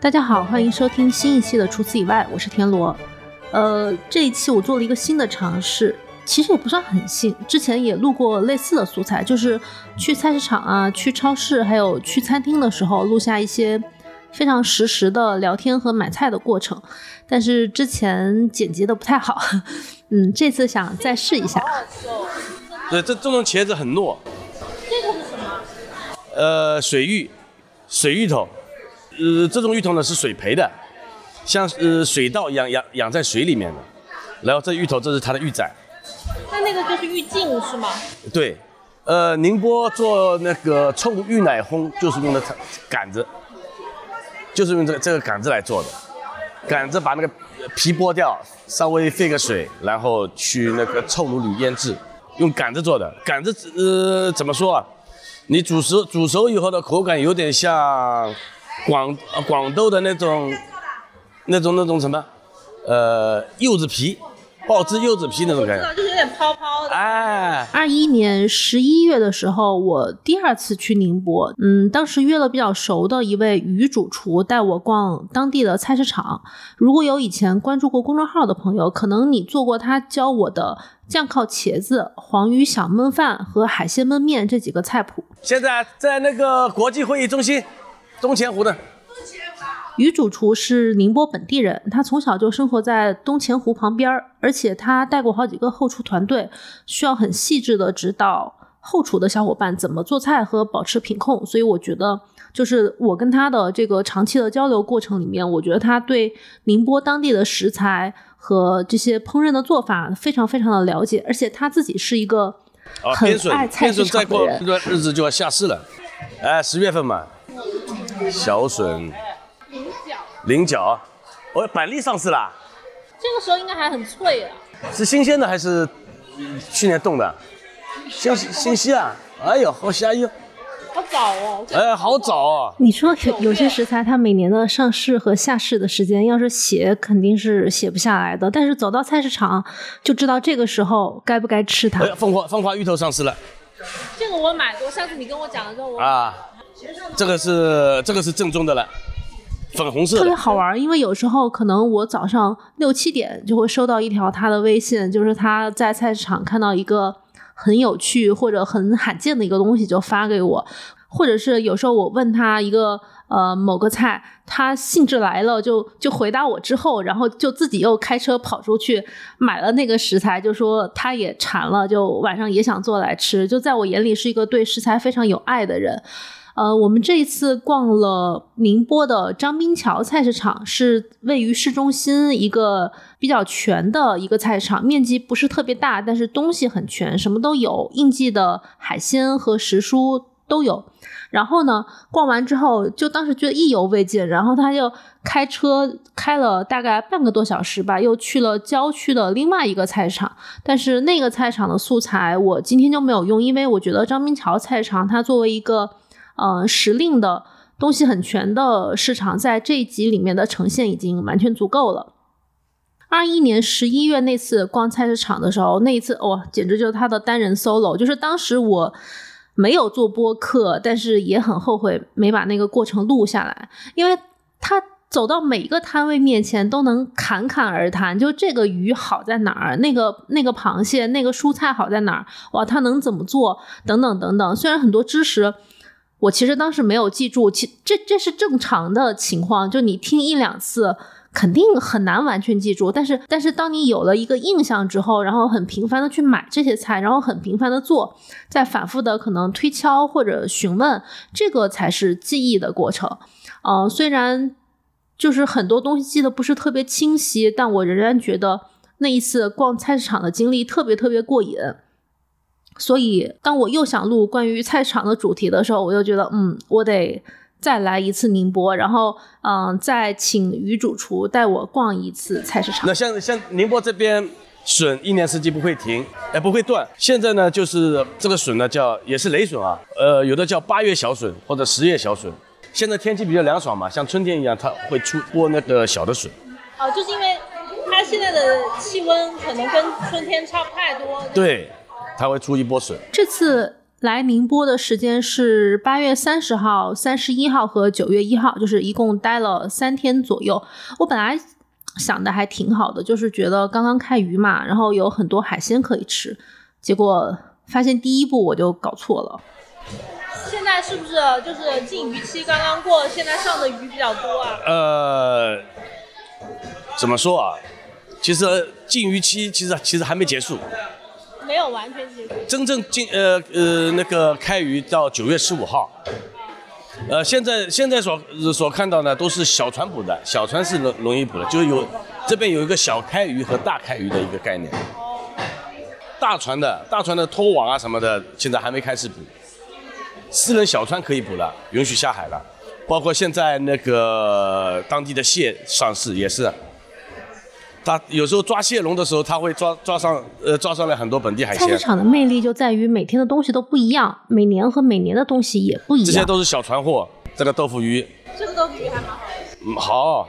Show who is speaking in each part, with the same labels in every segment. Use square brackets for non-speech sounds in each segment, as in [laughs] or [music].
Speaker 1: 大家好，欢迎收听新一期的《除此以外》，我是田螺。呃，这一期我做了一个新的尝试，其实也不算很新，之前也录过类似的素材，就是去菜市场啊、去超市，还有去餐厅的时候录下一些非常实时的聊天和买菜的过程。但是之前剪辑的不太好，[laughs] 嗯，这次想再试一下。
Speaker 2: 对，这这种茄子很糯。
Speaker 1: 这个是什么？
Speaker 2: 呃，水芋，水芋头。呃，这种芋头呢是水培的，像呃水稻一样养养在水里面的。然后这芋头这是它的芋仔。
Speaker 1: 那那个就是芋茎是吗？
Speaker 2: 对，呃，宁波做那个臭芋奶烘就是用的杆子，就是用这个这个杆子来做的。杆子把那个皮剥掉，稍微沸个水，然后去那个臭卤里腌制，用杆子做的。杆子呃怎么说啊？你煮熟煮熟以后的口感有点像。广广豆的那种，那种那种什么，呃，柚子皮，[laughs] 爆汁柚子皮那种感觉，[laughs]
Speaker 1: 就是有点泡泡的。
Speaker 2: 哎，
Speaker 1: 二一年十一月的时候，我第二次去宁波，嗯，当时约了比较熟的一位鱼主厨带我逛当地的菜市场。如果有以前关注过公众号的朋友，可能你做过他教我的酱烤茄子、黄鱼小焖饭和海鲜焖面这几个菜谱。
Speaker 2: 现在在那个国际会议中心。东钱湖的
Speaker 1: 鱼主厨是宁波本地人，他从小就生活在东钱湖旁边而且他带过好几个后厨团队，需要很细致的指导后厨的小伙伴怎么做菜和保持品控。所以我觉得，就是我跟他的这个长期的交流过程里面，我觉得他对宁波当地的食材和这些烹饪的做法非常非常的了解，而且他自己是一个很爱菜市场的人。
Speaker 2: 这段日子就要下市了，哎，十月份嘛。小笋，菱角，哦，板栗上市啦。
Speaker 1: 这个时候应该还很脆啊。
Speaker 2: 是新鲜的还是去年冻的？新新鲜啊！哎呦，好香哟。
Speaker 1: 好早哦。
Speaker 2: 哎，好早哦。
Speaker 1: 你说有有些食材，它每年的上市和下市的时间，要是写肯定是写不下来的。但是走到菜市场，就知道这个时候该不该吃它。
Speaker 2: 哎凤凰凤凰芋头上市了。
Speaker 1: 这个我买过，上次你跟我讲的时候我。啊。
Speaker 2: 这个是这个是正宗的了，粉红色，
Speaker 1: 特别好玩。因为有时候可能我早上六七点就会收到一条他的微信，就是他在菜市场看到一个很有趣或者很罕见的一个东西，就发给我。或者是有时候我问他一个呃某个菜，他兴致来了就就回答我之后，然后就自己又开车跑出去买了那个食材，就说他也馋了，就晚上也想做来吃。就在我眼里是一个对食材非常有爱的人。呃，我们这一次逛了宁波的张滨桥菜市场，是位于市中心一个比较全的一个菜场，面积不是特别大，但是东西很全，什么都有，应季的海鲜和时蔬都有。然后呢，逛完之后就当时觉得意犹未尽，然后他就开车开了大概半个多小时吧，又去了郊区的另外一个菜场。但是那个菜场的素材我今天就没有用，因为我觉得张滨桥菜场它作为一个。呃，时令的东西很全的市场，在这一集里面的呈现已经完全足够了。二一年十一月那次逛菜市场的时候，那一次哇，简直就是他的单人 solo。就是当时我没有做播客，但是也很后悔没把那个过程录下来，因为他走到每一个摊位面前都能侃侃而谈，就这个鱼好在哪儿，那个那个螃蟹，那个蔬菜好在哪儿，哇，他能怎么做，等等等等。虽然很多知识。我其实当时没有记住，其这这是正常的情况，就你听一两次肯定很难完全记住。但是但是当你有了一个印象之后，然后很频繁的去买这些菜，然后很频繁的做，再反复的可能推敲或者询问，这个才是记忆的过程。呃，虽然就是很多东西记得不是特别清晰，但我仍然觉得那一次逛菜市场的经历特别特别过瘾。所以，当我又想录关于菜场的主题的时候，我又觉得，嗯，我得再来一次宁波，然后，嗯，再请女主厨带我逛一次菜市场。
Speaker 2: 那像像宁波这边，笋一年四季不会停，哎，不会断。现在呢，就是这个笋呢，叫也是雷笋啊，呃，有的叫八月小笋或者十月小笋。现在天气比较凉爽嘛，像春天一样，它会出播那个小的笋。
Speaker 1: 哦，就是因为它现在的气温可能跟春天差不太多。
Speaker 2: 对。它会出一波水。
Speaker 1: 这次来宁波的时间是八月三十号、三十一号和九月一号，就是一共待了三天左右。我本来想的还挺好的，就是觉得刚刚开渔嘛，然后有很多海鲜可以吃，结果发现第一步我就搞错了。
Speaker 3: 现在是不是就是禁渔期刚刚过，现在上的鱼比较多啊？
Speaker 2: 呃，怎么说啊？其实禁渔期其实其实还没结束，
Speaker 3: 没有完全结束。
Speaker 2: 真正禁呃呃那个开渔到九月十五号。呃，现在现在所所看到呢，都是小船捕的，小船是容容易捕的，就是有这边有一个小开渔和大开渔的一个概念。大船的大船的拖网啊什么的，现在还没开始捕。私人小船可以捕了，允许下海了。包括现在那个当地的蟹上市也是，他有时候抓蟹笼的时候，他会抓抓上呃抓上来很多本地海鲜。
Speaker 1: 菜市场的魅力就在于每天的东西都不一样，每年和每年的东西也不一样。
Speaker 2: 这些都是小船货，这个豆腐鱼，
Speaker 3: 这个豆腐鱼还蛮好。
Speaker 2: 嗯，好，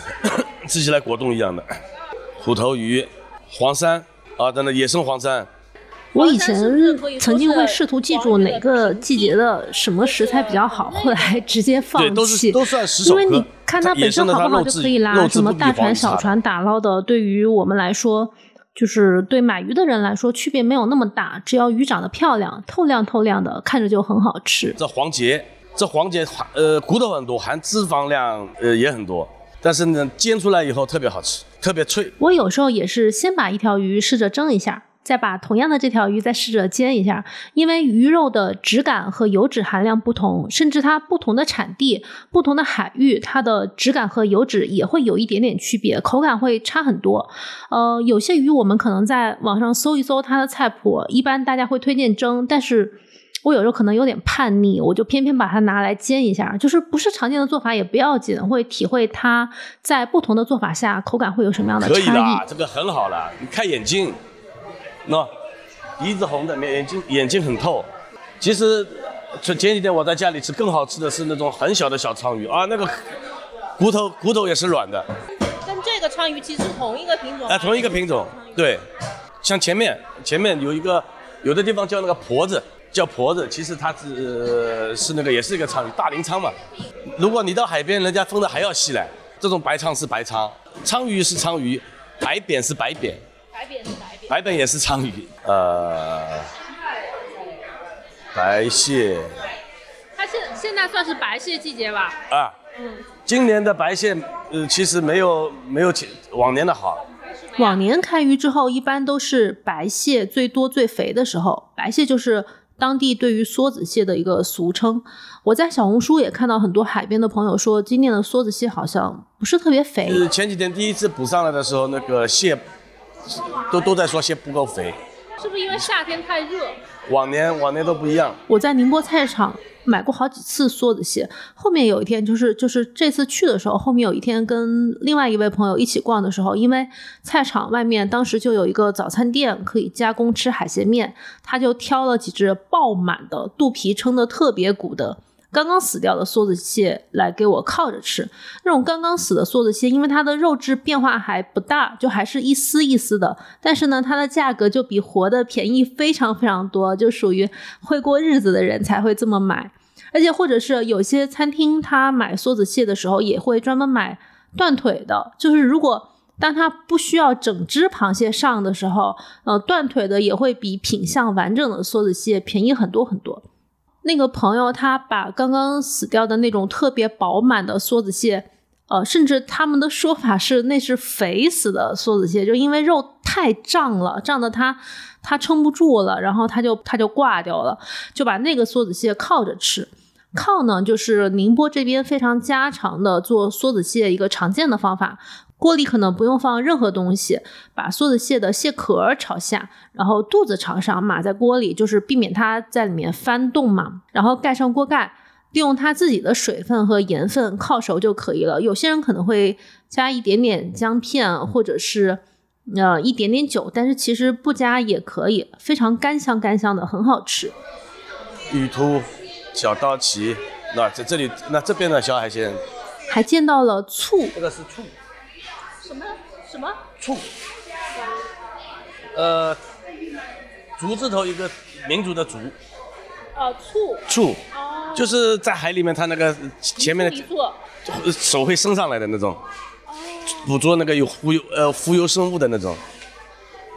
Speaker 2: [coughs] 吃起来果冻一样的。虎头鱼、黄鳝啊，等等，野生黄鳝。
Speaker 1: 我以前曾经会试图记住哪个季节的什么食材比较好，后来直接放弃。
Speaker 2: 对，都是都算
Speaker 1: 因为你看它本身好不好就可以啦，什么大船小船打捞的，对于我们来说，就是对买鱼的人来说区别没有那么大，只要鱼长得漂亮、透亮透亮的，看着就很好吃。
Speaker 2: 这黄节，这黄节含呃骨头很多，含脂肪量呃也很多，但是呢煎出来以后特别好吃，特别脆。
Speaker 1: 我有时候也是先把一条鱼试着蒸一下。再把同样的这条鱼再试着煎一下，因为鱼肉的质感和油脂含量不同，甚至它不同的产地、不同的海域，它的质感和油脂也会有一点点区别，口感会差很多。呃，有些鱼我们可能在网上搜一搜它的菜谱，一般大家会推荐蒸，但是我有时候可能有点叛逆，我就偏偏把它拿来煎一下，就是不是常见的做法也不要紧，会体会它在不同的做法下口感会有什么样的差异。可以
Speaker 2: 的，这个很好了，你看眼睛。喏，鼻子红的，眼睛眼睛很透。其实，前前几天我在家里吃，更好吃的是那种很小的小鲳鱼啊，那个骨头骨头也是软的。
Speaker 3: 跟这个鲳鱼其实同一个品种。
Speaker 2: 哎，同一个品种，对。像前面前面有一个，有的地方叫那个婆子，叫婆子，其实它是是那个也是一个鲳鱼，大鳞鲳嘛。如果你到海边，人家分的还要细嘞。这种白鲳是白鲳，鲳鱼是鲳鱼，白扁是白扁。
Speaker 3: 白扁是白扁，
Speaker 2: 白本也是鲳鱼，呃，白蟹。
Speaker 3: 它现现在算是白蟹季节吧？
Speaker 2: 啊，嗯，今年的白蟹，呃，其实没有没有前往年的好。
Speaker 1: 往年开渔之后，一般都是白蟹最多最肥的时候，白蟹就是当地对于梭子蟹的一个俗称。我在小红书也看到很多海边的朋友说，今年的梭子蟹好像不是特别肥。
Speaker 2: 是前几天第一次捕上来的时候，那个蟹。都都在说蟹不够肥，
Speaker 3: 是不是因为夏天太热？
Speaker 2: 往年往年都不一样。
Speaker 1: 我在宁波菜市场买过好几次梭子蟹，后面有一天就是就是这次去的时候，后面有一天跟另外一位朋友一起逛的时候，因为菜场外面当时就有一个早餐店可以加工吃海鲜面，他就挑了几只爆满的肚皮撑得特别鼓的。刚刚死掉的梭子蟹来给我靠着吃，那种刚刚死的梭子蟹，因为它的肉质变化还不大，就还是一丝一丝的，但是呢，它的价格就比活的便宜非常非常多，就属于会过日子的人才会这么买。而且或者是有些餐厅，他买梭子蟹的时候也会专门买断腿的，就是如果当他不需要整只螃蟹上的时候，呃，断腿的也会比品相完整的梭子蟹便宜很多很多。那个朋友他把刚刚死掉的那种特别饱满的梭子蟹，呃，甚至他们的说法是那是肥死的梭子蟹，就因为肉太胀了，胀得他他撑不住了，然后他就他就挂掉了，就把那个梭子蟹靠着吃。靠呢，就是宁波这边非常家常的做梭子蟹一个常见的方法。锅里可能不用放任何东西，把梭子蟹的蟹壳朝下，然后肚子朝上码在锅里，就是避免它在里面翻动嘛。然后盖上锅盖，利用它自己的水分和盐分靠熟就可以了。有些人可能会加一点点姜片，或者是呃一点点酒，但是其实不加也可以，非常干香干香的，很好吃。
Speaker 2: 玉兔、小刀鳍，那在这里，那这边的小海鲜，
Speaker 1: 还见到了醋，
Speaker 2: 这个是醋。
Speaker 3: 什么什么？
Speaker 2: 醋？呃，竹字头一个民族的竹，
Speaker 3: 呃，醋，
Speaker 2: 醋，
Speaker 3: 哦，
Speaker 2: 就是在海里面，它那个前面的手会伸上来的那种，捕捉那个有浮游呃浮游生物的那种。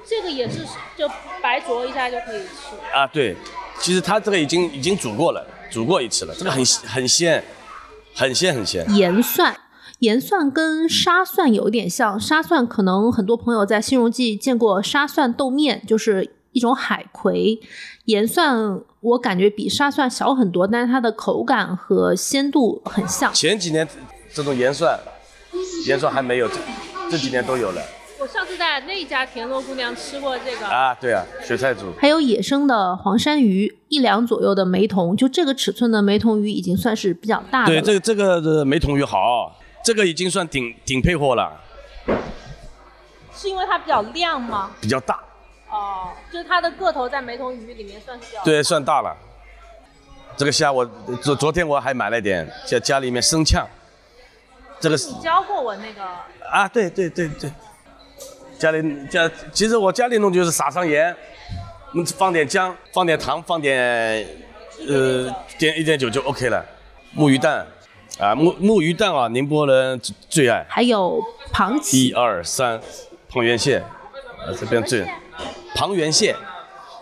Speaker 3: 这个也是就白灼一下就可以吃。
Speaker 2: 啊，对，其实它这个已经已经煮过了，煮过一次了，这个很很鲜，很鲜很鲜。
Speaker 1: 盐蒜，盐蒜跟沙蒜有点像，沙蒜可能很多朋友在新荣记见过沙蒜豆面，就是一种海葵。盐蒜我感觉比沙蒜小很多，但是它的口感和鲜度很像。
Speaker 2: 前几年这种盐蒜，盐蒜还没有，这这几年都有了
Speaker 3: 我上次在那家田螺姑娘吃过这个，
Speaker 2: 啊，对啊，雪菜煮。
Speaker 1: 还有野生的黄山鱼，一两左右的梅童，就这个尺寸的梅童鱼已经算是比较大的
Speaker 2: 对，这个这个的梅童鱼好，这个已经算顶顶配货了，
Speaker 3: 是因为它比较亮吗？
Speaker 2: 比较大，
Speaker 3: 哦，就是它的个头在梅童鱼里面算是比较
Speaker 2: 对，算大了。这个虾我昨昨天我还买了点，在家里面生呛。这个是
Speaker 3: 你教过我那个，
Speaker 2: 啊，对对对对，家里家其实我家里弄就是撒上盐，嗯，放点姜，放点糖，放点呃点一点酒就 OK 了。木鱼蛋啊，木木鱼蛋啊，宁波人最最爱。
Speaker 1: 还有螃
Speaker 2: 蟹
Speaker 1: 一，
Speaker 2: 二三，庞元蟹，呃这边最庞元蟹，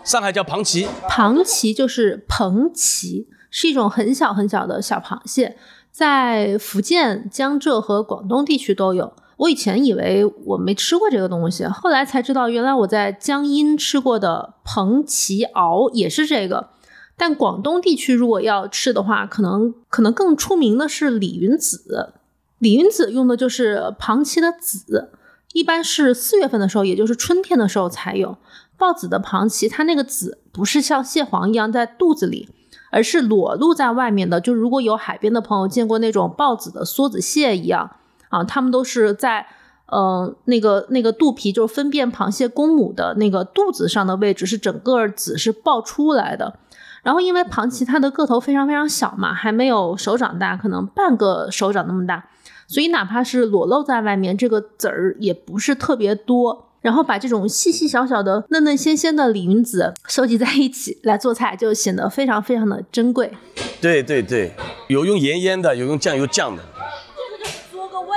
Speaker 2: 上海叫螃蜞，
Speaker 1: 螃蜞就是蓬蜞，是一种很小很小的小螃蟹，在福建、江浙和广东地区都有。我以前以为我没吃过这个东西，后来才知道，原来我在江阴吃过的蓬蜞螯也是这个。但广东地区如果要吃的话，可能可能更出名的是李云子。李云子用的就是螃蜍的籽，一般是四月份的时候，也就是春天的时候才有。抱子的螃蜍，它那个籽不是像蟹黄一样在肚子里，而是裸露在外面的。就如果有海边的朋友见过那种抱子的梭子蟹一样啊，它们都是在呃那个那个肚皮，就是分辨螃蟹公母的那个肚子上的位置，是整个籽是爆出来的。然后因为螃蜍它的个头非常非常小嘛，还没有手掌大，可能半个手掌那么大，所以哪怕是裸露在外面，这个籽儿也不是特别多。然后把这种细细小小的、嫩嫩鲜鲜的李云子收集在一起来做菜，就显得非常非常的珍贵。
Speaker 2: 对对对，有用盐腌的，有用酱油酱的，
Speaker 3: 这个就是做个味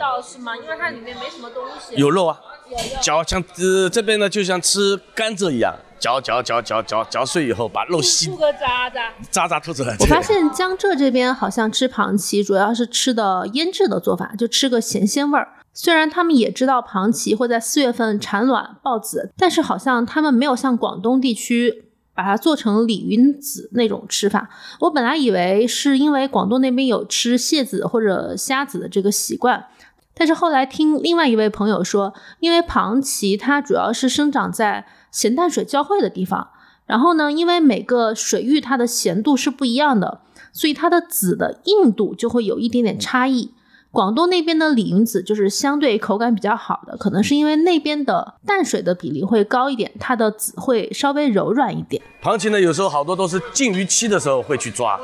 Speaker 3: 道是吗？因为它里面没什么东西。
Speaker 2: 有肉啊。嚼像呃这边呢就像吃甘蔗一样，嚼嚼嚼嚼嚼嚼碎以后把肉吸
Speaker 3: 吐个渣渣，
Speaker 2: 渣渣吐出来。
Speaker 1: 我发现江浙这边好像吃螃蜍主要是吃的腌制的做法，就吃个咸鲜味儿。虽然他们也知道螃蜍会在四月份产卵抱子，但是好像他们没有像广东地区把它做成鲤鱼子那种吃法。我本来以为是因为广东那边有吃蟹子或者虾子的这个习惯，但是后来听另外一位朋友说，因为螃蜍它主要是生长在咸淡水交汇的地方，然后呢，因为每个水域它的咸度是不一样的，所以它的籽的硬度就会有一点点差异。广东那边的李云子就是相对口感比较好的，可能是因为那边的淡水的比例会高一点，它的籽会稍微柔软一点。
Speaker 2: 螃蟹呢，有时候好多都是禁渔期的时候会去抓，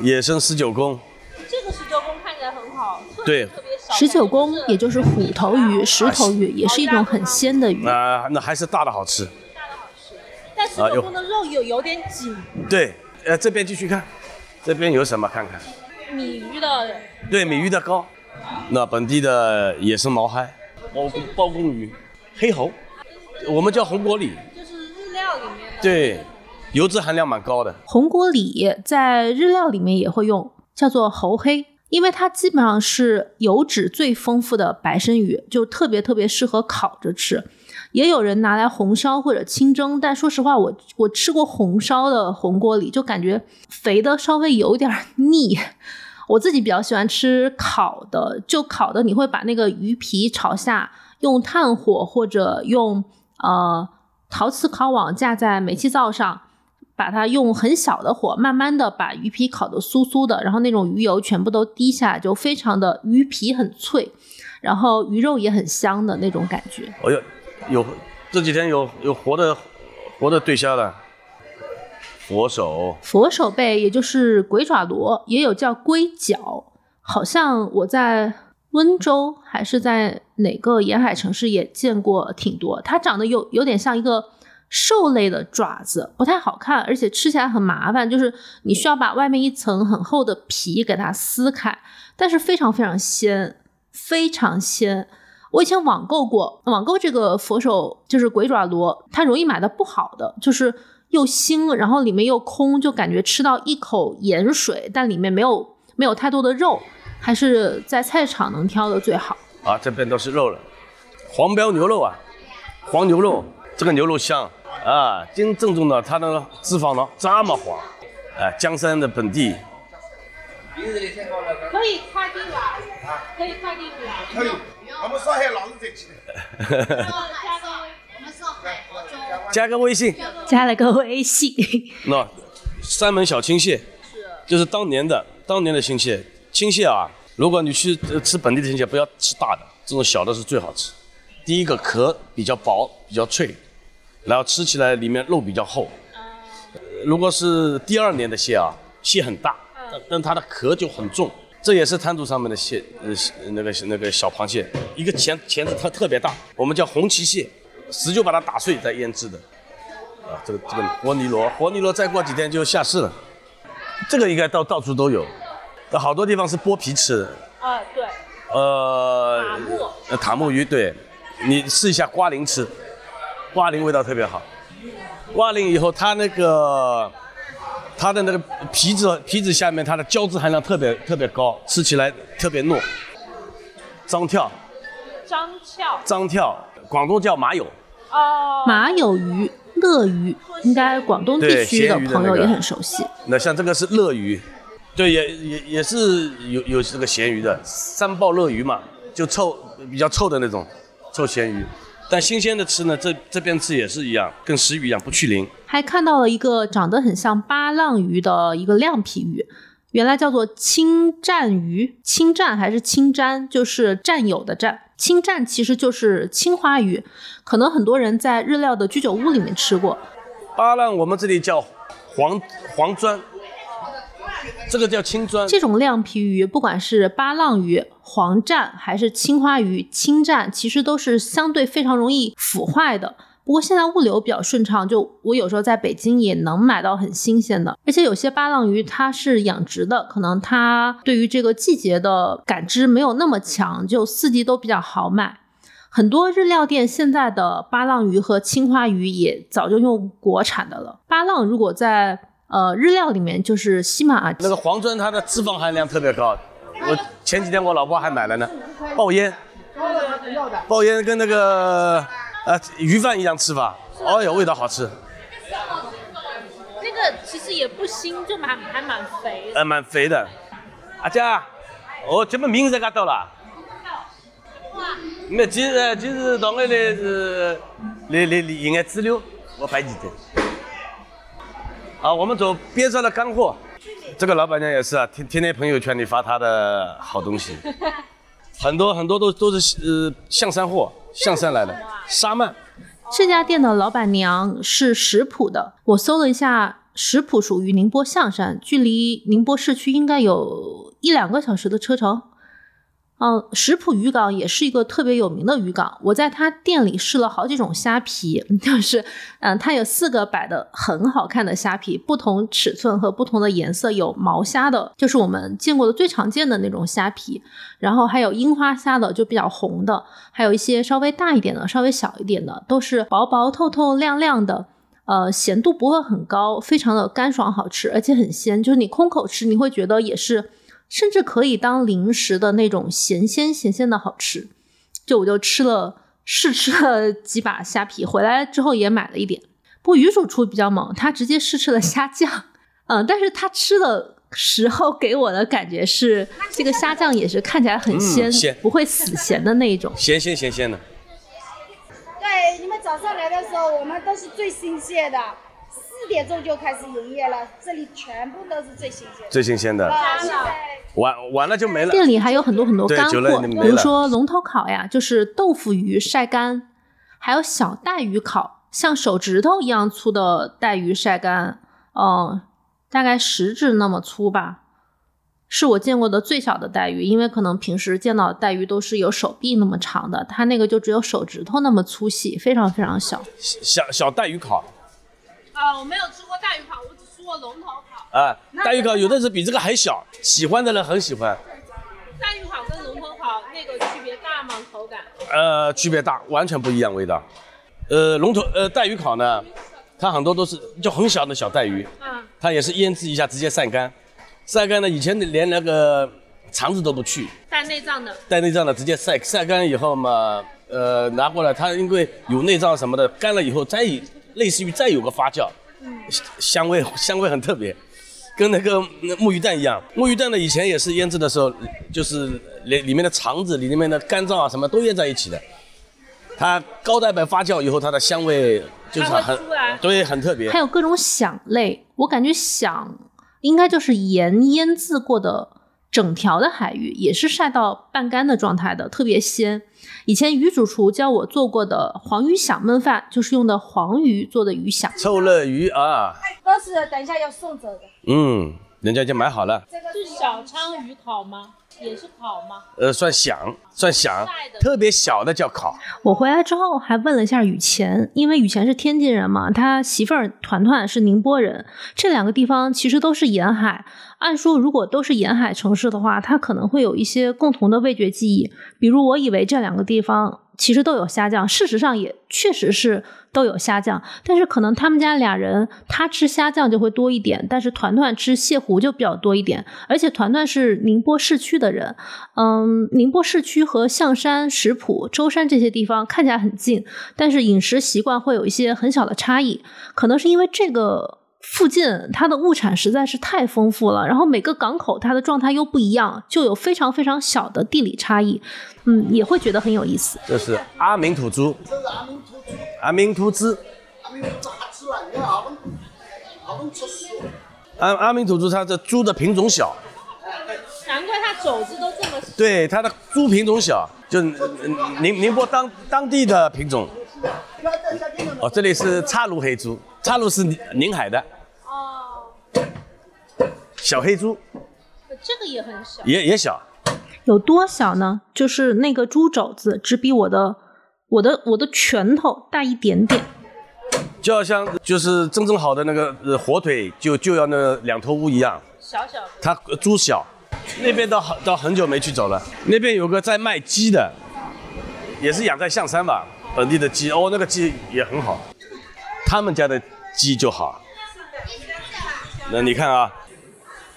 Speaker 2: 野生十九公，
Speaker 3: 这个十九公看起来很好，特
Speaker 2: 对。
Speaker 1: 十九公也就是虎头鱼、石头鱼，也是一种很鲜的鱼。
Speaker 2: 啊、那还是大的好吃。
Speaker 3: 大的好吃，但十九公的肉有有点紧，
Speaker 2: 对，呃，这边继续看，这边有什么看看？
Speaker 3: 米鱼的
Speaker 2: 对，米鱼的膏，那本地的野生毛嗨，包公包公鱼，黑猴，我们叫红果鲤，
Speaker 3: 就是日料里面的。
Speaker 2: 对，油脂含量蛮高的。
Speaker 1: 红果鲤在日料里面也会用，叫做猴黑，因为它基本上是油脂最丰富的白身鱼，就特别特别适合烤着吃。也有人拿来红烧或者清蒸，但说实话，我我吃过红烧的红锅里，就感觉肥的稍微有点腻。我自己比较喜欢吃烤的，就烤的你会把那个鱼皮朝下，用炭火或者用呃陶瓷烤网架在煤气灶上，把它用很小的火，慢慢的把鱼皮烤得酥酥的，然后那种鱼油全部都滴下来，就非常的鱼皮很脆，然后鱼肉也很香的那种感觉。
Speaker 2: 哎呦，有这几天有有活的活的对虾了，佛手，
Speaker 1: 佛手贝也就是鬼爪螺，也有叫龟脚，好像我在温州还是在哪个沿海城市也见过挺多。它长得有有点像一个兽类的爪子，不太好看，而且吃起来很麻烦，就是你需要把外面一层很厚的皮给它撕开，但是非常非常鲜，非常鲜。我以前网购过，网购这个佛手就是鬼爪螺，它容易买的不好的，就是又腥，然后里面又空，就感觉吃到一口盐水，但里面没有没有太多的肉，还是在菜场能挑的最好。
Speaker 2: 啊，这边都是肉了，黄标牛肉啊，黄牛肉，这个牛肉香啊，真正宗的，它的脂肪呢这么黄，哎，江山的本地，
Speaker 3: 可以快递吧？可以快递吗？
Speaker 4: 可以，我们上海老是在起的。
Speaker 3: 加个
Speaker 5: 我们上海、杭州、
Speaker 2: 加个微信，
Speaker 1: 加了个微信，[laughs]
Speaker 2: 那三门小青蟹，就是当年的当年的青蟹，青蟹啊，如果你去呃吃本地的青蟹，不要吃大的，这种小的是最好吃。第一个壳比较薄，比较脆，然后吃起来里面肉比较厚。呃如果是第二年的蟹啊，蟹很大，但但它的壳就很重。这也是滩涂上面的蟹，呃，那个那个小螃蟹，一个钳钳子它特别大，我们叫红旗蟹，死就把它打碎再腌制的。啊，这个这个活泥螺，活泥螺再过几天就下市了。这个应该到到处都有，那好多地方是剥皮吃的。
Speaker 3: 啊，对，
Speaker 2: 呃，
Speaker 3: 塔木
Speaker 2: 呃塔木鱼，对，你试一下瓜鳞吃，瓜鳞味道特别好。瓜鳞以后，它那个它的那个皮子皮子下面，它的胶质含量特别特别高，吃起来特别糯。张跳，
Speaker 3: 张跳。
Speaker 2: 张跳，广东叫马友，
Speaker 3: 哦，
Speaker 1: 马友鱼、乐鱼，应该广东地区的朋友也很熟悉。
Speaker 2: 那像这个是乐鱼，对，也也也是有有这个咸鱼的，三鲍乐鱼嘛，就臭比较臭的那种臭咸鱼。但新鲜的吃呢，这这边吃也是一样，跟石鱼一样不去鳞。
Speaker 1: 还看到了一个长得很像八浪鱼的一个亮皮鱼，原来叫做青占鱼，青占还是青占，就是占有的占。青占其实就是青花鱼，可能很多人在日料的居酒屋里面吃过。
Speaker 2: 八浪我们这里叫黄黄砖，这个叫青砖。
Speaker 1: 这种亮皮鱼，不管是巴浪鱼、黄蘸还是青花鱼、青蘸，其实都是相对非常容易腐坏的。不过现在物流比较顺畅，就我有时候在北京也能买到很新鲜的。而且有些巴浪鱼它是养殖的，可能它对于这个季节的感知没有那么强，就四季都比较好买。很多日料店现在的巴浪鱼和青花鱼也早就用国产的了。巴浪如果在呃日料里面就是西马
Speaker 2: 那个黄砖它的脂肪含量特别高，我前几天我老婆还买了呢，爆烟，爆烟跟那个呃鱼饭一样吃法，哦哟味道好吃，
Speaker 3: 那个其实也不腥，就蛮还蛮肥的。
Speaker 2: 呃蛮肥的。阿姐，哦怎么名字噶到了。没，其实其实当然的是来来来应该资料，我摆几的。好，我们走边上的干货。这个老板娘也是啊，天天天朋友圈里发她的好东西，[laughs] 很多很多都都是呃象山货，象山来的沙曼。
Speaker 1: 这家店的老板娘是食谱的，我搜了一下，食谱属于宁波象山，距离宁波市区应该有一两个小时的车程。嗯，食谱渔港也是一个特别有名的渔港。我在他店里试了好几种虾皮，[laughs] 就是，嗯，它有四个摆的很好看的虾皮，不同尺寸和不同的颜色，有毛虾的，就是我们见过的最常见的那种虾皮，然后还有樱花虾的，就比较红的，还有一些稍微大一点的，稍微小一点的，都是薄薄透透亮亮的。呃，咸度不会很高，非常的干爽好吃，而且很鲜。就是你空口吃，你会觉得也是，甚至可以当零食的那种咸鲜咸鲜的好吃。就我就吃了试吃了几把虾皮，回来之后也买了一点。不过鱼主厨比较猛，他直接试吃了虾酱，嗯，但是他吃的时候给我的感觉是，这个虾酱也是看起来很鲜，
Speaker 2: 嗯鲜
Speaker 1: 不会死咸的那一种。
Speaker 2: 咸鲜咸鲜的。
Speaker 5: 对，你们早上来的时候，我们都是最新鲜的，四点钟就开始营业了，这里全部都是最新鲜的。
Speaker 2: 最新鲜的，
Speaker 5: 啊，现在
Speaker 2: 晚晚了就没了。
Speaker 1: 店里还有很多很多干货，比如说龙头烤呀，就是豆腐鱼晒干，还有小带鱼烤，像手指头一样粗的带鱼晒干，嗯，大概食指那么粗吧。是我见过的最小的带鱼，因为可能平时见到的带鱼都是有手臂那么长的，它那个就只有手指头那么粗细，非常非常小。
Speaker 2: 小小带鱼烤
Speaker 3: 啊，我没有吃过带鱼烤，我只吃过龙头烤。
Speaker 2: 啊，带鱼烤有的是比这个还小，喜欢的人很喜欢。
Speaker 3: 带鱼烤跟龙头烤那个区别大吗？口感？
Speaker 2: 呃，区别大，完全不一样味道。呃，龙头呃带鱼烤呢，它很多都是就很小的小带鱼，
Speaker 3: 嗯，
Speaker 2: 它也是腌制一下直接晒干，晒干呢以前连那个肠子都不去，
Speaker 3: 带内脏的。
Speaker 2: 带内脏的直接晒晒干以后嘛，呃拿过来，它因为有内脏什么的，干了以后再以类似于再有个发酵，香味 [laughs] 香味很特别，跟那个那木鱼蛋一样。木鱼蛋呢以前也是腌制的时候，就是里里面的肠子、里面的肝脏啊什么都腌在一起的。它高蛋白发酵以后，它的香味就是很对很特别
Speaker 1: 还。有各种响类，我感觉响应该就是盐腌制过的整条的海鱼，也是晒到半干的状态的，特别鲜。以前鱼主厨教我做过的黄鱼响焖饭，就是用的黄鱼做的鱼响。
Speaker 2: 臭鲢鱼啊，
Speaker 5: 都是等一下要送走的。
Speaker 2: 嗯，人家已经买好了，
Speaker 5: 这个
Speaker 3: 是小鲳鱼烤吗？也是烤吗？
Speaker 2: 呃，算响，算响，特别小的叫烤。
Speaker 1: 我回来之后还问了一下雨前，因为雨前是天津人嘛，他媳妇儿团团是宁波人，这两个地方其实都是沿海。按说如果都是沿海城市的话，它可能会有一些共同的味觉记忆。比如我以为这两个地方其实都有虾酱，事实上也确实是都有虾酱，但是可能他们家俩人他吃虾酱就会多一点，但是团团吃蟹糊就比较多一点。而且团团是宁波市区的人，嗯，宁波市区和象山、石浦、舟山这些地方看起来很近，但是饮食习惯会有一些很小的差异。可能是因为这个附近它的物产实在是太丰富了，然后每个港口它的状态又不一样，就有非常非常小的地理差异。嗯，也会觉得很有意思。
Speaker 2: 这是阿明土猪，阿明土猪，阿明土猪阿明土猪，它的猪的品种小，
Speaker 3: 难怪它肘子都这么细。
Speaker 2: 对，它的猪品种小，就宁波当当地的品种。哦，这里是岔路黑猪，岔路是宁宁海的
Speaker 3: 哦，
Speaker 2: 小黑猪，
Speaker 3: 这个也很小。
Speaker 2: 也也小，
Speaker 1: 有多小呢？就是那个猪肘子只比我的我的我的拳头大一点点。
Speaker 2: 就好像就是真正好的那个呃火腿，就就要那两头乌一样。
Speaker 3: 小小的，
Speaker 2: 它呃猪小，那边倒好倒很久没去走了。那边有个在卖鸡的，也是养在象山吧，本地的鸡哦，那个鸡也很好，他们家的鸡就好。那你看啊，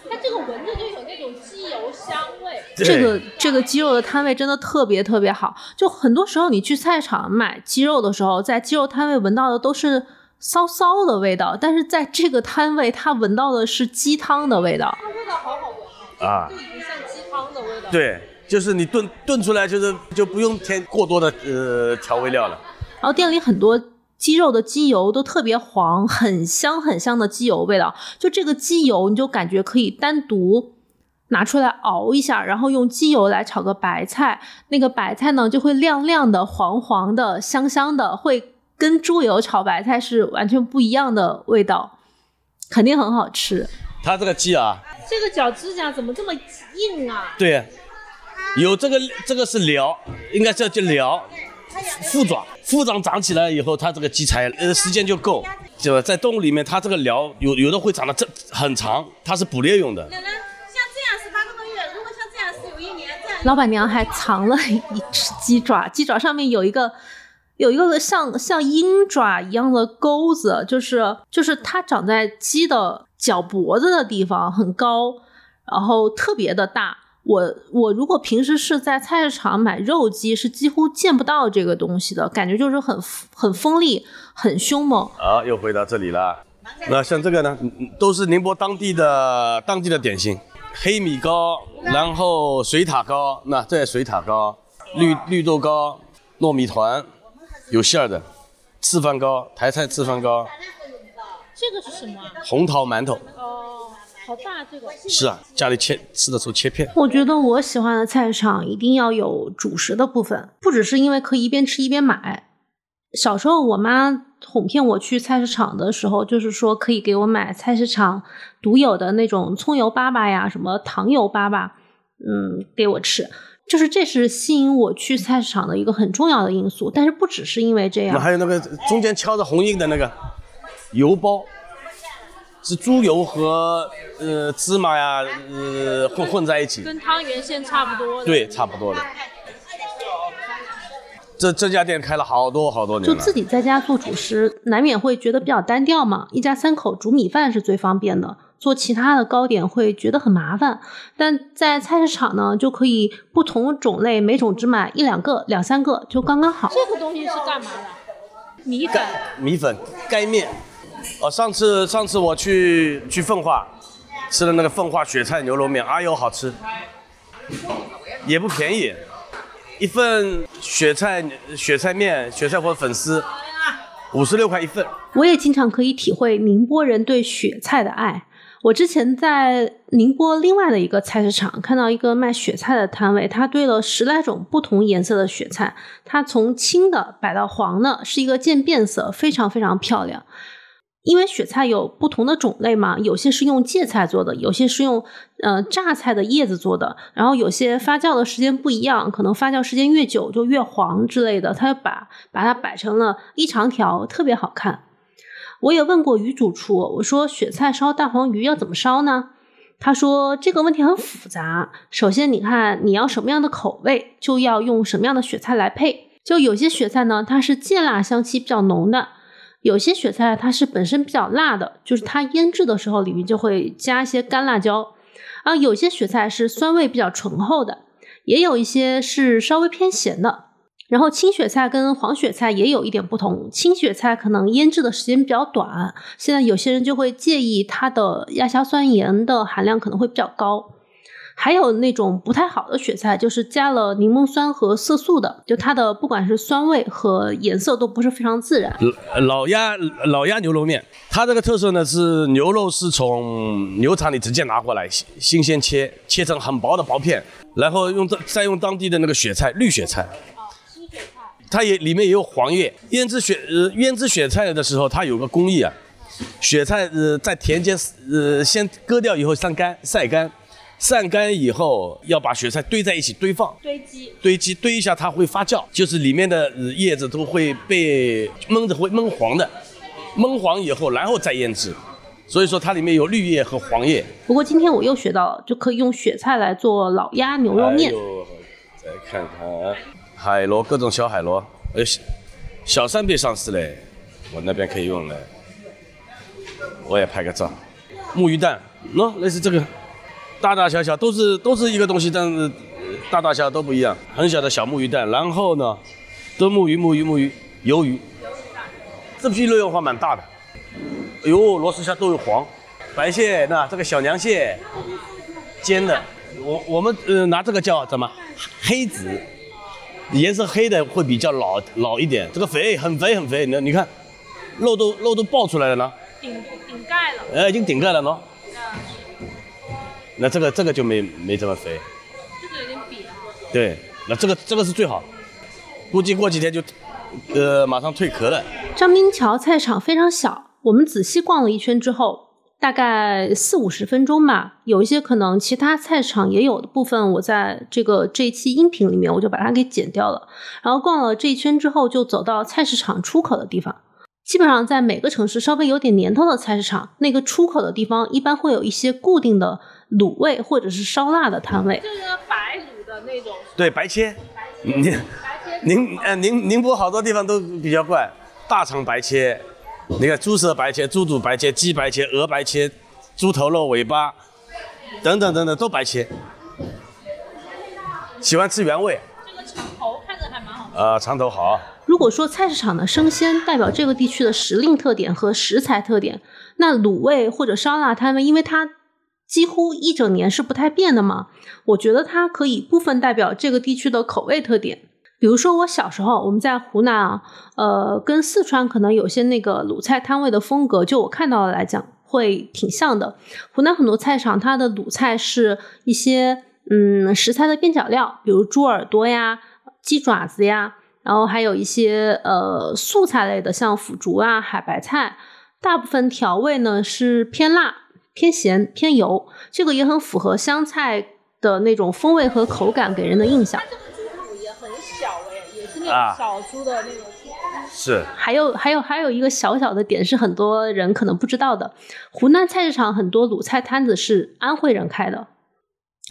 Speaker 3: 它这个闻着就有那种鸡油香味。
Speaker 1: 这个这个鸡肉的摊位真的特别特别好，就很多时候你去菜场买鸡肉的时候，在鸡肉摊位闻到的都是骚骚的味道，但是在这个摊位，它闻到的是鸡汤的味道。
Speaker 3: 它味道好好闻
Speaker 2: 啊
Speaker 3: 就已经像鸡汤的味道。，
Speaker 2: 对，就是你炖炖出来就是就不用添过多的呃调味料了。
Speaker 1: 然后店里很多鸡肉的鸡油都特别黄，很香很香的鸡油味道。就这个鸡油，你就感觉可以单独拿出来熬一下，然后用鸡油来炒个白菜，那个白菜呢就会亮亮的、黄黄的、香香的，会跟猪油炒白菜是完全不一样的味道，肯定很好吃。
Speaker 2: 它这个鸡啊，
Speaker 3: 这个脚指甲怎么这么硬啊？
Speaker 2: 对，有这个这个是髎，应该叫叫髎，腹爪，腹爪长起来以后，它这个鸡才呃时间就够，对吧？在动物里面，它这个髎有有的会长得这很长，它是捕猎用的。
Speaker 3: 奶奶，像这样是八个多月，如果像这样是有一年，
Speaker 1: 老板娘还藏了一只鸡爪，鸡爪上面有一个有一个像像鹰爪一样的钩子，就是就是它长在鸡的脚脖子的地方，很高，然后特别的大。我我如果平时是在菜市场买肉鸡，是几乎见不到这个东西的，感觉就是很很锋利、很凶猛。
Speaker 2: 好，又回到这里了。那像这个呢，都是宁波当地的当地的点心，黑米糕，然后水塔糕，那这水塔糕，绿绿豆糕，糯米团，有馅儿的，赤饭糕，台菜粢饭糕，
Speaker 3: 这个是什么啊？
Speaker 2: 红桃馒头，
Speaker 3: 哦，好大这个。
Speaker 2: 是啊，家里切吃的时候切片。
Speaker 1: 我觉得我喜欢的菜市场一定要有主食的部分，不只是因为可以一边吃一边买，小时候我妈哄骗我去菜市场的时候，就是说可以给我买菜市场独有的那种葱油粑粑呀，什么糖油粑粑，嗯，给我吃。就是这是吸引我去菜市场的一个很重要的因素，但是不只是因为这样，
Speaker 2: 还有那个中间敲着红印的那个油包，是猪油和呃芝麻呀呃混混在一起，
Speaker 3: 跟汤圆馅差不多的。
Speaker 2: 对，差不多的。这这家店开了好多好多年了，
Speaker 1: 就自己在家做主食，难免会觉得比较单调嘛。一家三口煮米饭是最方便的，做其他的糕点会觉得很麻烦。但在菜市场呢，就可以不同种类，每种只买一两个、两三个就刚刚好。
Speaker 3: 这个东西是干嘛的？米粉。
Speaker 2: 米粉盖面。哦，上次上次我去去奉化吃的那个奉化雪菜牛肉面，哎呦好吃，也不便宜。一份雪菜雪菜面、雪菜或粉丝，五十六块一份。
Speaker 1: 我也经常可以体会宁波人对雪菜的爱。我之前在宁波另外的一个菜市场看到一个卖雪菜的摊位，他堆了十来种不同颜色的雪菜，它从青的摆到黄的，是一个渐变色，非常非常漂亮。因为雪菜有不同的种类嘛，有些是用芥菜做的，有些是用呃榨菜的叶子做的，然后有些发酵的时间不一样，可能发酵时间越久就越黄之类的。他就把把它摆成了一长条，特别好看。我也问过鱼主厨，我说雪菜烧大黄鱼要怎么烧呢？他说这个问题很复杂。首先，你看你要什么样的口味，就要用什么样的雪菜来配。就有些雪菜呢，它是芥辣香气比较浓的。有些雪菜它是本身比较辣的，就是它腌制的时候里面就会加一些干辣椒，啊，有些雪菜是酸味比较醇厚的，也有一些是稍微偏咸的。然后青雪菜跟黄雪菜也有一点不同，青雪菜可能腌制的时间比较短，现在有些人就会介意它的亚硝酸盐的含量可能会比较高。还有那种不太好的雪菜，就是加了柠檬酸和色素的，就它的不管是酸味和颜色都不是非常自然。
Speaker 2: 老鸭老鸭牛肉面，它这个特色呢是牛肉是从牛场里直接拿过来，新新鲜切，切成很薄的薄片，然后用再用当地的那个雪菜绿雪菜，它也里面也有黄叶。腌制雪呃腌制雪菜的时候，它有个工艺啊，雪菜呃在田间呃先割掉以后晒干晒干。晒干以后，要把雪菜堆在一起堆放，
Speaker 3: 堆积，
Speaker 2: 堆积堆一下，它会发酵，就是里面的叶子都会被闷着，会闷黄的，闷黄以后，然后再腌制，所以说它里面有绿叶和黄叶。
Speaker 1: 不过今天我又学到了，就可以用雪菜来做老鸭牛肉面。
Speaker 2: 再看看海螺，各种小海螺，呃，小扇贝上市嘞，我那边可以用嘞，我也拍个照。木鱼蛋，喏，类似这个。大大小小都是都是一个东西，但是大大小小都不一样。很小的小木鱼蛋，然后呢，都木鱼木鱼木鱼鱿鱼，这批肉的话蛮大的。哎呦，螺丝虾都有黄，白蟹那这个小娘蟹煎的，我我们呃拿这个叫什么黑子，颜色黑的会比较老老一点。这个肥很肥很肥，你你看肉都肉都爆出来了呢，
Speaker 3: 顶顶盖了，
Speaker 2: 呃已经顶盖了喏。那这个这个就没没这么肥，
Speaker 3: 这个有点瘪。
Speaker 2: 对，那这个这个是最好，估计过几天就，呃，马上蜕壳了。
Speaker 1: 张滨桥菜场非常小，我们仔细逛了一圈之后，大概四五十分钟吧。有一些可能其他菜场也有的部分，我在这个这一期音频里面我就把它给剪掉了。然后逛了这一圈之后，就走到菜市场出口的地方。基本上在每个城市稍微有点年头的菜市场，那个出口的地方一般会有一些固定的。卤味或者是烧腊的摊位，
Speaker 3: 就是白卤的那种。
Speaker 2: 对，白切。宁宁呃宁宁波好多地方都比较怪，大肠白切，你看猪舌白切、猪肚白切、鸡白切、鹅白切、猪头肉尾巴等等等等都白切。喜欢吃原味。
Speaker 3: 这个肠头。
Speaker 2: 呃，长头好。
Speaker 1: 如果说菜市场的生鲜代表这个地区的时令特点和食材特点，那卤味或者烧腊摊位，因为它。几乎一整年是不太变的嘛？我觉得它可以部分代表这个地区的口味特点。比如说我小时候我们在湖南啊，呃，跟四川可能有些那个卤菜摊位的风格，就我看到的来讲会挺像的。湖南很多菜场它的卤菜是一些嗯食材的边角料，比如猪耳朵呀、鸡爪子呀，然后还有一些呃素菜类的，像腐竹啊、海白菜。大部分调味呢是偏辣、偏咸、偏油，这个也很符合湘菜的那种风味和口感给人的印象。
Speaker 3: 它这个猪肚也很小哎，也是那
Speaker 2: 啊
Speaker 3: 种小猪的那种猪。
Speaker 2: 是
Speaker 1: 还有还有还有一个小小的点是很多人可能不知道的，湖南菜市场很多鲁菜摊子是安徽人开的，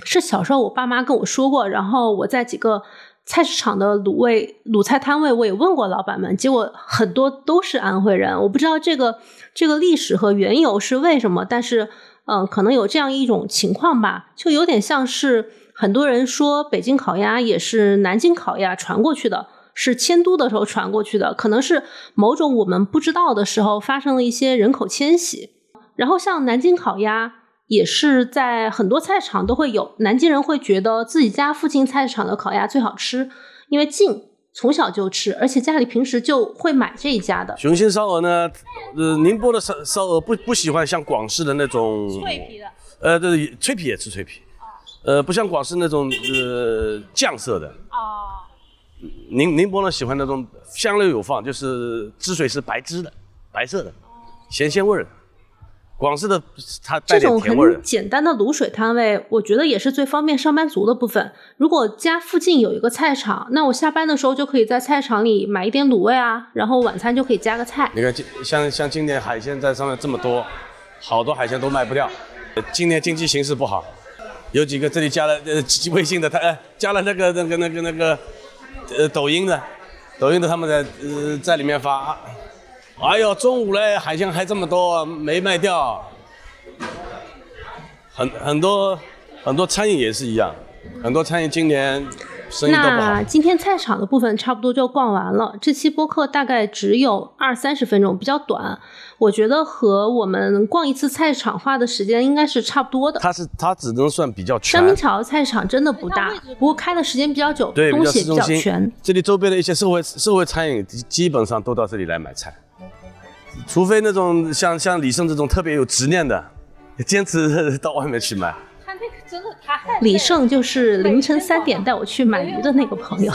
Speaker 1: 是小时候我爸妈跟我说过，然后我在几个菜市场的卤味卤菜摊位我也问过老板们，结果很多都是安徽人，我不知道这个这个历史和缘由是为什么，但是嗯、可能有这样一种情况吧，就有点像是很多人说北京烤鸭也是南京烤鸭传过去的。是迁都的时候传过去的，可能是某种我们不知道的时候发生了一些人口迁徙。然后像南京烤鸭，也是在很多菜场都会有，南京人会觉得自己家附近菜市场的烤鸭最好吃，因为近，从小就吃，而且家里平时就会买这一家的。
Speaker 2: 雄心烧鹅呢，呃，宁波的烧烧鹅不不喜欢像广式的那种
Speaker 3: 脆皮的，
Speaker 2: 呃，对，脆皮也吃脆皮，呃，不像广式那种呃酱色的。
Speaker 3: 啊，
Speaker 2: 宁宁波呢喜欢那种香料有放，就是汁水是白汁的，白色的，咸鲜味儿的。广式的它带
Speaker 1: 这种。很简单的卤水摊位，我觉得也是最方便上班族的部分。如果家附近有一个菜场，那我下班的时候就可以在菜场里买一点卤味啊，然后晚餐就可以加个菜。
Speaker 2: 你看今像像今年海鲜在上面这么多，好多海鲜都卖不掉。呃今年经济形势不好，有几个这里加了呃微信的，他呃加了那个那个那个那个呃抖音的，抖音的他们在呃在里面发，哎呦中午嘞海鲜还这么多没卖掉，很很多很多餐饮也是一样，很多餐饮今年生意都不好
Speaker 1: 那。今天菜场的部分差不多就逛完了。这期播客大概只有二三十分钟，比较短。我觉得和我们逛一次菜场花的时间应该是差不多的。
Speaker 2: 它是它只能算比较全
Speaker 1: 香槟，桥菜场真的不大不过开的时间比较久，
Speaker 2: 对，
Speaker 1: 东西也比较全。。
Speaker 2: 这里周边的一些社会社会餐饮基基本上都到这里来买菜，除非那种像像李胜这种特别有执念的，坚持到外面去买。
Speaker 1: 李胜就是凌晨三点带我去买鱼的那个朋友，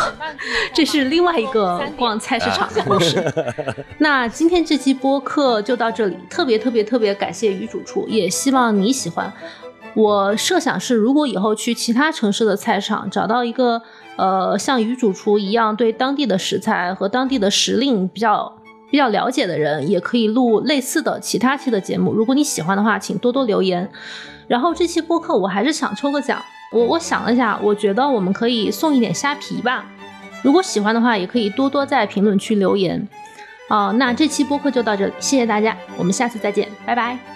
Speaker 1: 这是另外一个逛菜市场的故事。[laughs] 那今天这期播客就到这里，特别特别特别感谢于主厨，也希望你喜欢。我设想是，如果以后去其他城市的菜场，找到一个呃像于主厨一样对当地的食材和当地的时令比较比较了解的人，也可以录类似的其他期的节目。如果你喜欢的话，请多多留言。然后这期播客我还是想抽个奖，我我想了一下，我觉得我们可以送一点虾皮吧。如果喜欢的话，也可以多多在评论区留言。啊、那这期播客就到这里，谢谢大家，我们下次再见，拜拜。